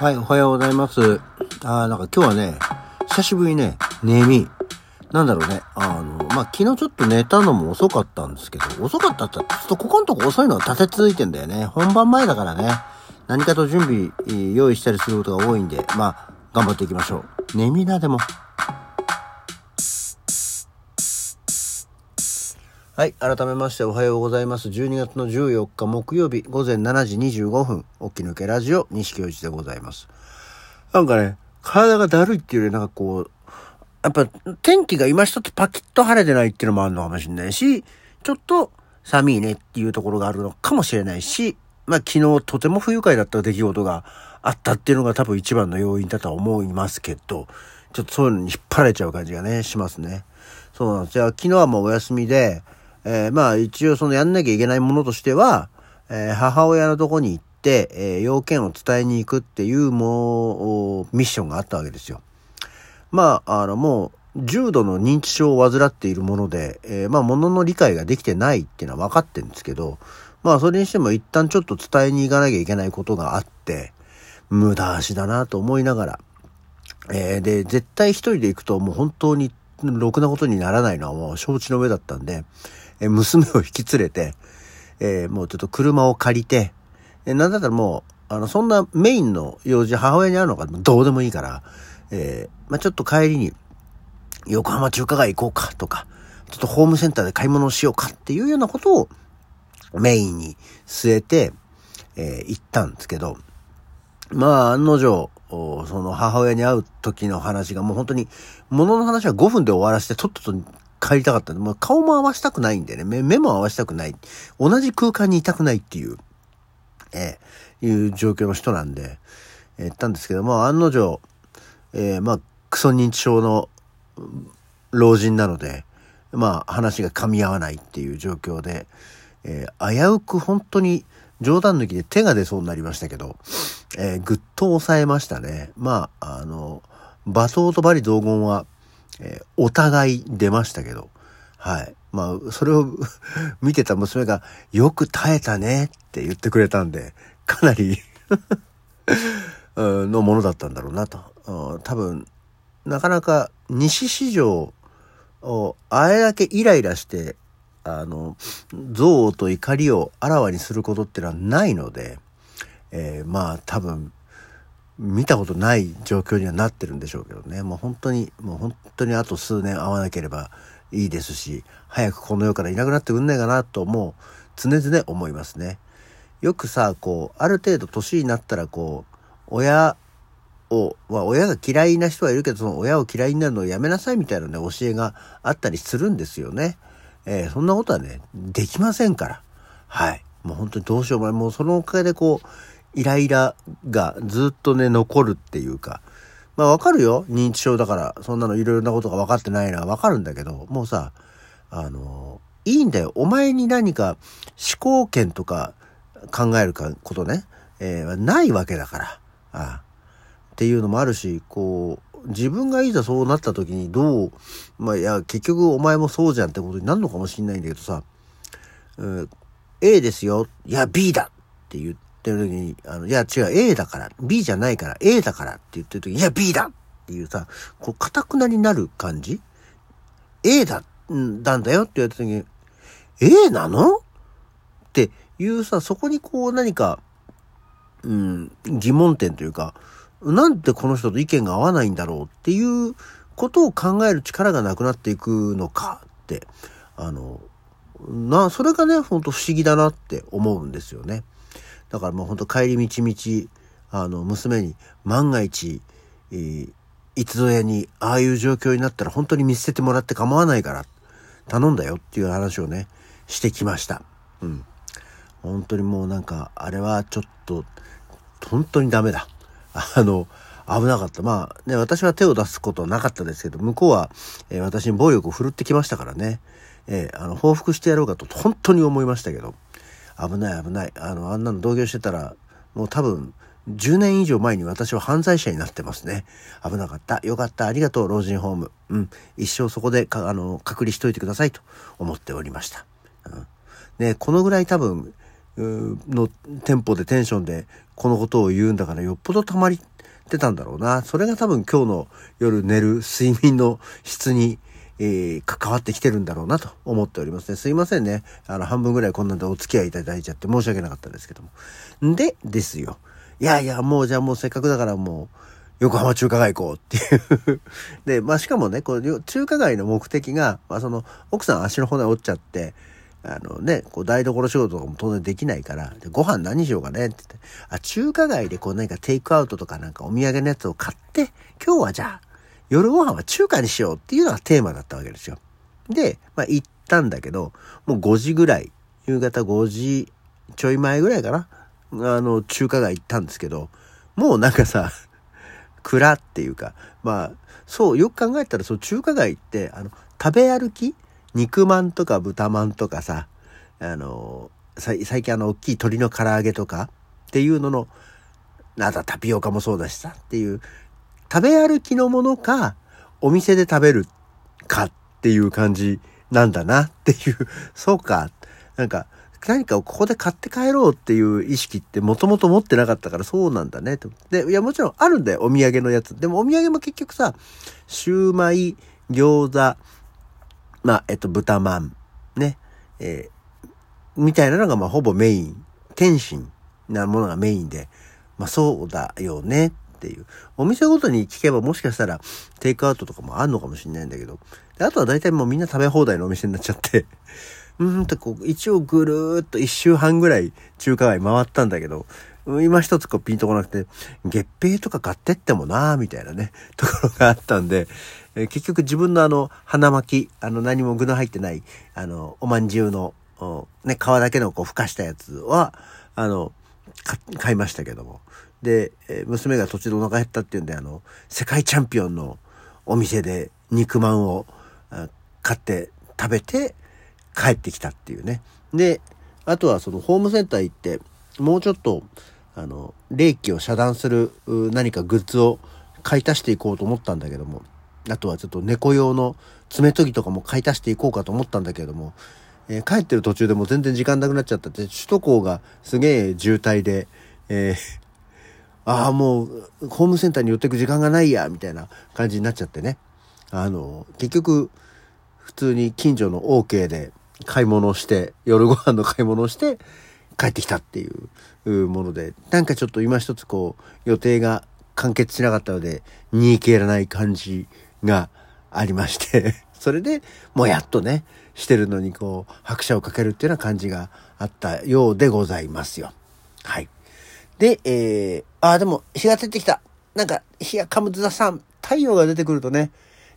はい、おはようございます。あなんか今日はね、久しぶりね、眠い。なんだろうね。あの、まあ、昨日ちょっと寝たのも遅かったんですけど、遅かったって、ちょっとここのとこ遅いのが立て続いてんだよね。本番前だからね。何かと準備、用意したりすることが多いんで、まあ、頑張っていきましょう。眠いな、でも。はい。改めましておはようございます。12月の14日木曜日午前7時25分、起き抜けラジオ、西京一でございます。なんかね、体がだるいっていうよりなんかこう、やっぱ天気が今一つパキッと晴れてないっていうのもあるのかもしれないし、ちょっと寒いねっていうところがあるのかもしれないし、まあ昨日とても不愉快だった出来事があったっていうのが多分一番の要因だとは思いますけど、ちょっとそういうのに引っ張られちゃう感じがね、しますね。そうなんですよ。昨日はもうお休みで、えーまあ一応そのやんなきゃいけないものとしては、えー母親のとこに行って、えー要件を伝えに行くっていうもう、ミッションがあったわけですよ。まあ、あの、もう、重度の認知症を患っているもので、えまあ、ものの理解ができてないっていうのは分かってるんですけど、まあ、それにしても一旦ちょっと伝えに行かなきゃいけないことがあって、無駄足だなと思いながら、えーで、絶対一人で行くともう本当にろくなことにならないのはもう承知の上だったんで、え娘を引き連れて、えーもうちょっと車を借りて、えなんだったらもう、あの、そんなメインの用事母親に会うのがどうでもいいから、えーまあちょっと帰りに横浜中華街行こうかとか、ちょっとホームセンターで買い物をしようかっていうようなことをメインに据えて、えー行ったんですけど、まあ、案の定、その母親に会う時の話がもう本当に、物の話は5分で終わらせてとっとと帰りたかったんで、もう顔も合わしたくないんでね、目目も合わしたくない。同じ空間にいたくないっていう、えーいう状況の人なんで、え言ったんですけど、まあ案の定、えーまあ、クソ認知症の老人なので、まあ話が噛み合わないっていう状況で、えー危うく本当に冗談抜きで手が出そうになりましたけど、えーぐっと抑えましたね。まあ、あの、罵倒と罵詈雑言は、えーお互い出ましたけど、はい。まあ、それを 見てた娘が、よく耐えたねって言ってくれたんで、かなり のものだったんだろうなと。多分、なかなか西市場をあれだけイライラして、あの、憎悪と怒りをあらわにすることってのはないので、えーまあ多分、見たことない状況にはなってるんでしょうけどね。もう本当に、もう本当にあと数年会わなければいいですし、早くこの世からいなくなってくんないかなともう常々思いますね。よくさ、こう、ある程度年になったらこう、親を、まあ親が嫌いな人はいるけど、その親を嫌いになるのをやめなさいみたいなね、教えがあったりするんですよね。えーそんなことはね、できませんから。はい。もう本当にどうしようもない。もうそのおかげでこう、イライラがずっとね、残るっていうか。まあわかるよ。認知症だから、そんなのいろいろなことが分かってないのはわかるんだけど、もうさ、あの、いいんだよ。お前に何か思考権とか考えるかことね、えーないわけだから。ああっていうのもあるし、こう、自分がいざそうなった時にどう、まあいや、結局お前もそうじゃんってことになるのかもしんないんだけどさ、うん、A ですよ。いや、B だって言ってる時に、あの、いや、違う、A だから、B じゃないから A だからって言ってる時に、いや、B だっていうさ、こう、かたくなになる感じ ?A だ、んなんだよって言われた時に、A なの？っていうさ、そこにこう何か、うん、疑問点というか、なんでこの人と意見が合わないんだろうっていうことを考える力がなくなっていくのかって、あの、な、それがね、ほんと不思議だなって思うんですよね。だからもうほんと帰り道々、あの、娘に万が一、えーいつぞやにああいう状況になったら本当に見捨ててもらって構わないから、頼んだよっていう話をね、してきました。うん。本当にもうなんか、あれはちょっと、本当にダメだ。あの、危なかった。まあね、私は手を出すことはなかったですけど、向こうは、えー私に暴力を振るってきましたからね。えーあの、報復してやろうかと本当に思いましたけど、危ない危ない。あの、あんなの同居してたら、もう多分、10年以上前に私は犯罪者になってますね。危なかった。よかった。ありがとう、老人ホーム。うん。一生そこで、あの、隔離しといてくださいと思っておりました。うんね、このぐらい多分、のテンポでテンションでこのことを言うんだからよっぽど溜まりってたんだろうな。それが多分今日の夜寝る睡眠の質に、えー、関わってきてるんだろうなと思っておりますね。すいませんね。あの、半分ぐらいこんなんでお付き合いいただいちゃって申し訳なかったですけども。んで、ですよ。いやいや、もうじゃあもうせっかくだからもう、横浜中華街行こうっていう で、まあしかもね、こう、中華街の目的が、まあその、奥さん足の骨折っちゃって、あのね、こう台所仕事とかも当然できないから、ご飯何しようかねって言って、あ、中華街でこう何かテイクアウトとかなんかお土産のやつを買って、今日はじゃあ、夜ご飯は中華にしようっていうのがテーマだったわけですよ。で、まあ行ったんだけど、もう5時ぐらい、夕方5時ちょい前ぐらいかな、あの、中華街行ったんですけど、もうなんかさ、蔵っていうか、まあ、そう、よく考えたら、そう、中華街って、あの、食べ歩き肉まんとか豚まんとかさ、あの、最近あの、大きい鶏の唐揚げとかっていうのの、あとタピオカもそうだしさっていう、食べ歩きのものか、お店で食べるかっていう感じなんだなっていう、そうか。なんか、何かをここで買って帰ろうっていう意識ってもともと持ってなかったからそうなんだねと。で、いやもちろんあるんだよ、お土産のやつ。でもお土産も結局さ、シューマイ、餃子、まあ、えっと、豚まん、ね、えー、みたいなのがまあほぼメイン、天津なものがメインで、まあそうだよねっていう。お店ごとに聞けばもしかしたらテイクアウトとかもあんのかもしれないんだけど、あとは大体もうみんな食べ放題のお店になっちゃって。うんとこう、一応ぐるーっと一周半ぐらい中華街回ったんだけど、今一つこうピンとこなくて、月餅とか買ってってもなーみたいなね、ところがあったんで、えー、結局自分のあの、花巻き、あの何も具の入ってない、あの、おまんじゅうの、ね、皮だけのこう、ふかしたやつは、あの、買いましたけども。で、えー、娘が途中でお腹減ったっていうんで、あの、世界チャンピオンのお店で肉まんを買って食べて、帰ってきたっていうね。で、あとはそのホームセンター行って、もうちょっと、あの、冷気を遮断する何かグッズを買い足していこうと思ったんだけども、あとはちょっと猫用の爪研ぎとかも買い足していこうかと思ったんだけれども、えー、帰ってる途中でも全然時間なくなっちゃったって、首都高がすげえ渋滞で、えー、ああ、もう、ホームセンターに寄ってく時間がないや、みたいな感じになっちゃってね。あの、結局、普通に近所の OK で、買い物をして、夜ご飯の買い物をして、帰ってきたっていうもので、なんかちょっと今一つこう、予定が完結しなかったので、煮え切らない感じがありまして それでもやっとね、してるのにこう、拍車をかけるっていうような感じがあったようでございますよ。はい。で、えー、あ、でも日が出てきた。なんか、日がかむずださん、太陽が出てくるとね、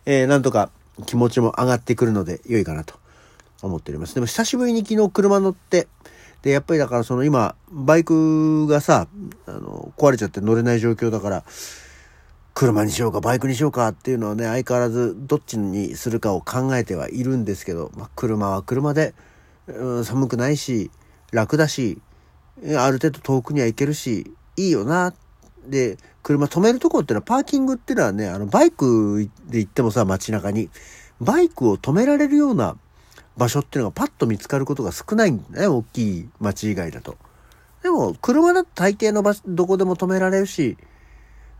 えー、なんとか気持ちも上がってくるので良いかなと思っております。でも久しぶりに昨日車乗って、で、やっぱりだからその今、バイクがさ、あの、壊れちゃって乗れない状況だから、車にしようかバイクにしようかっていうのはね、相変わらずどっちにするかを考えてはいるんですけど、まあ、車は車で、うん、寒くないし、楽だし、ある程度遠くには行けるし、いいよな。で、車止めるとこっていうのは、パーキングっていうのはね、あの、バイクで行ってもさ、街中に、バイクを止められるような場所っていうのがパッと見つかることが少ないんだね、大きい街以外だと。でも、車だと大抵の場所、どこでも止められるし、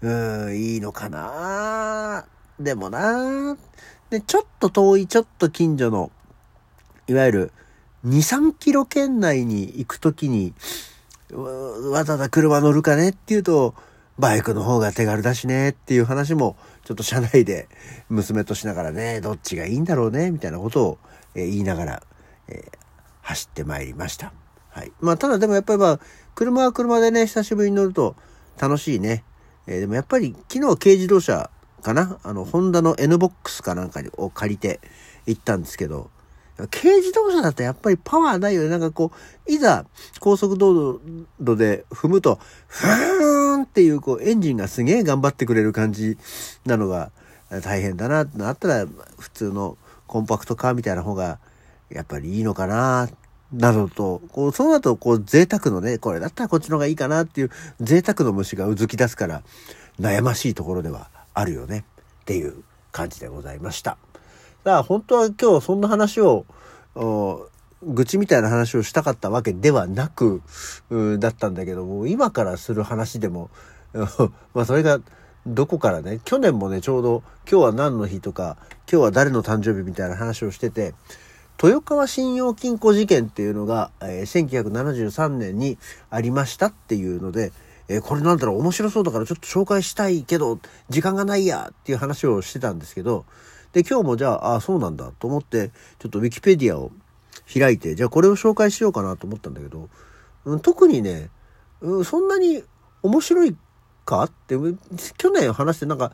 うん、いいのかなでもなで、ちょっと遠い、ちょっと近所の、いわゆる、2、3キロ圏内に行くときに、わざわざ車乗るかねっていうと、バイクの方が手軽だしねっていう話も、ちょっと車内で娘としながらね、どっちがいいんだろうね、みたいなことをえ言いながら、え走ってまいりました。はい。まあ、ただでもやっぱりまあ、車は車でね、久しぶりに乗ると楽しいね。えー、でもやっぱり昨日軽自動車かな？あの、ホンダの N ボックスかなんかを借りて行ったんですけど、軽自動車だとやっぱりパワーないよね。なんかこう、いざ高速道路で踏むと、ふーんっていうこうエンジンがすげえ頑張ってくれる感じなのが大変だなってなったら普通のコンパクトカーみたいな方がやっぱりいいのかなっ、などと、こう、その後、こう、贅沢のね、これだったらこっちの方がいいかなっていう贅沢の虫がうずき出すから、悩ましいところではあるよね、っていう感じでございました。さあ、本当は今日そんな話を、愚痴みたいな話をしたかったわけではなく、だったんだけども、今からする話でも、まあそれが、どこからね、去年もね、ちょうど今日は何の日とか、今日は誰の誕生日みたいな話をしてて、豊川信用金庫事件っていうのが、えー、1973年にありましたっていうので、えー、これなんだろう面白そうだからちょっと紹介したいけど、時間がないやっていう話をしてたんですけど、で、今日もじゃあ、ああ、そうなんだと思って、ちょっとウィキペディアを開いて、じゃあこれを紹介しようかなと思ったんだけど、うん、特にね、うん、そんなに面白いかって、去年話してなんか、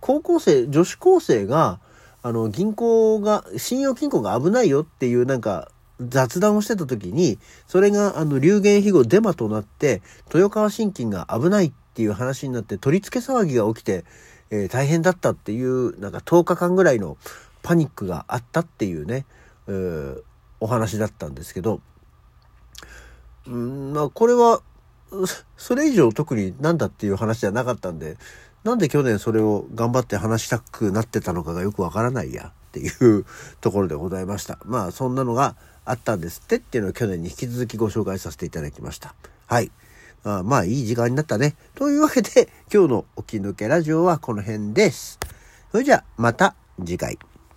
高校生、女子高生が、あの、銀行が、信用金庫が危ないよっていうなんか、雑談をしてた時に、それがあの流言飛語デマとなって、豊川信金が危ないっていう話になって取り付け騒ぎが起きて、えー、大変だったっていう、なんか10日間ぐらいのパニックがあったっていうね、えー、お話だったんですけど、うんまあこれは、それ以上特になんだっていう話じゃなかったんで、なんで去年それを頑張って話したくなってたのかがよくわからないやっていうところでございました。まあそんなのがあったんですってっていうのを去年に引き続きご紹介させていただきました。はい。あまあいい時間になったね。というわけで今日の起き抜けラジオはこの辺です。それじゃあまた次回。